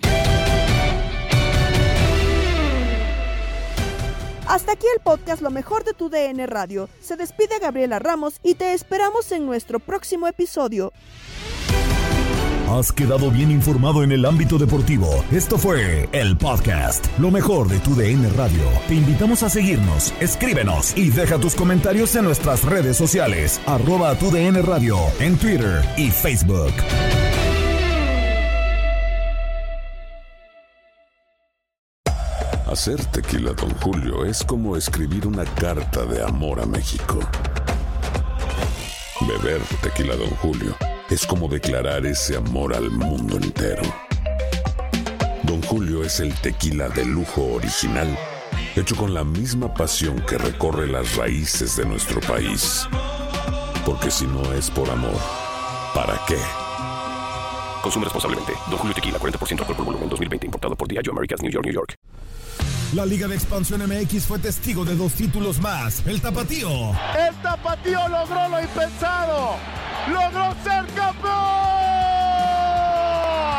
[SPEAKER 1] Hasta aquí el podcast Lo mejor de tu DN Radio. Se despide Gabriela Ramos y te esperamos en nuestro próximo episodio.
[SPEAKER 14] Has quedado bien informado en el ámbito deportivo. Esto fue el podcast, lo mejor de tu DN Radio. Te invitamos a seguirnos, escríbenos y deja tus comentarios en nuestras redes sociales, arroba tu DN Radio, en Twitter y Facebook.
[SPEAKER 24] Hacer tequila, Don Julio, es como escribir una carta de amor a México. Beber tequila, Don Julio, es como declarar ese amor al mundo entero. Don Julio es el tequila de lujo original, hecho con la misma pasión que recorre las raíces de nuestro país. Porque si no es por amor, ¿para qué?
[SPEAKER 25] Consume responsablemente. Don Julio Tequila, 40% alcohol por volumen, 2020. Importado por Diageo Americas, New York, New York.
[SPEAKER 14] La Liga de Expansión MX fue testigo de dos títulos más. El Tapatío.
[SPEAKER 21] El Tapatío logró lo impensado. Logró ser campeón.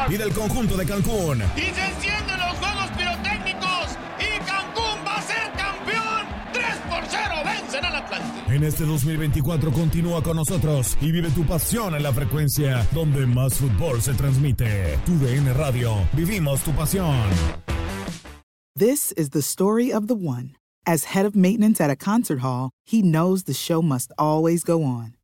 [SPEAKER 14] Y del conjunto de Cancún.
[SPEAKER 26] Y se encienden los juegos pirotécnicos. Y Cancún va a ser campeón. 3 por 0 vencen al Atlante.
[SPEAKER 14] En este 2024 continúa con nosotros y vive tu pasión en la frecuencia donde más fútbol se transmite. Tu DN Radio. Vivimos tu pasión.
[SPEAKER 27] This is the story of the one. As head of maintenance at a concert hall, he knows the show must always go on.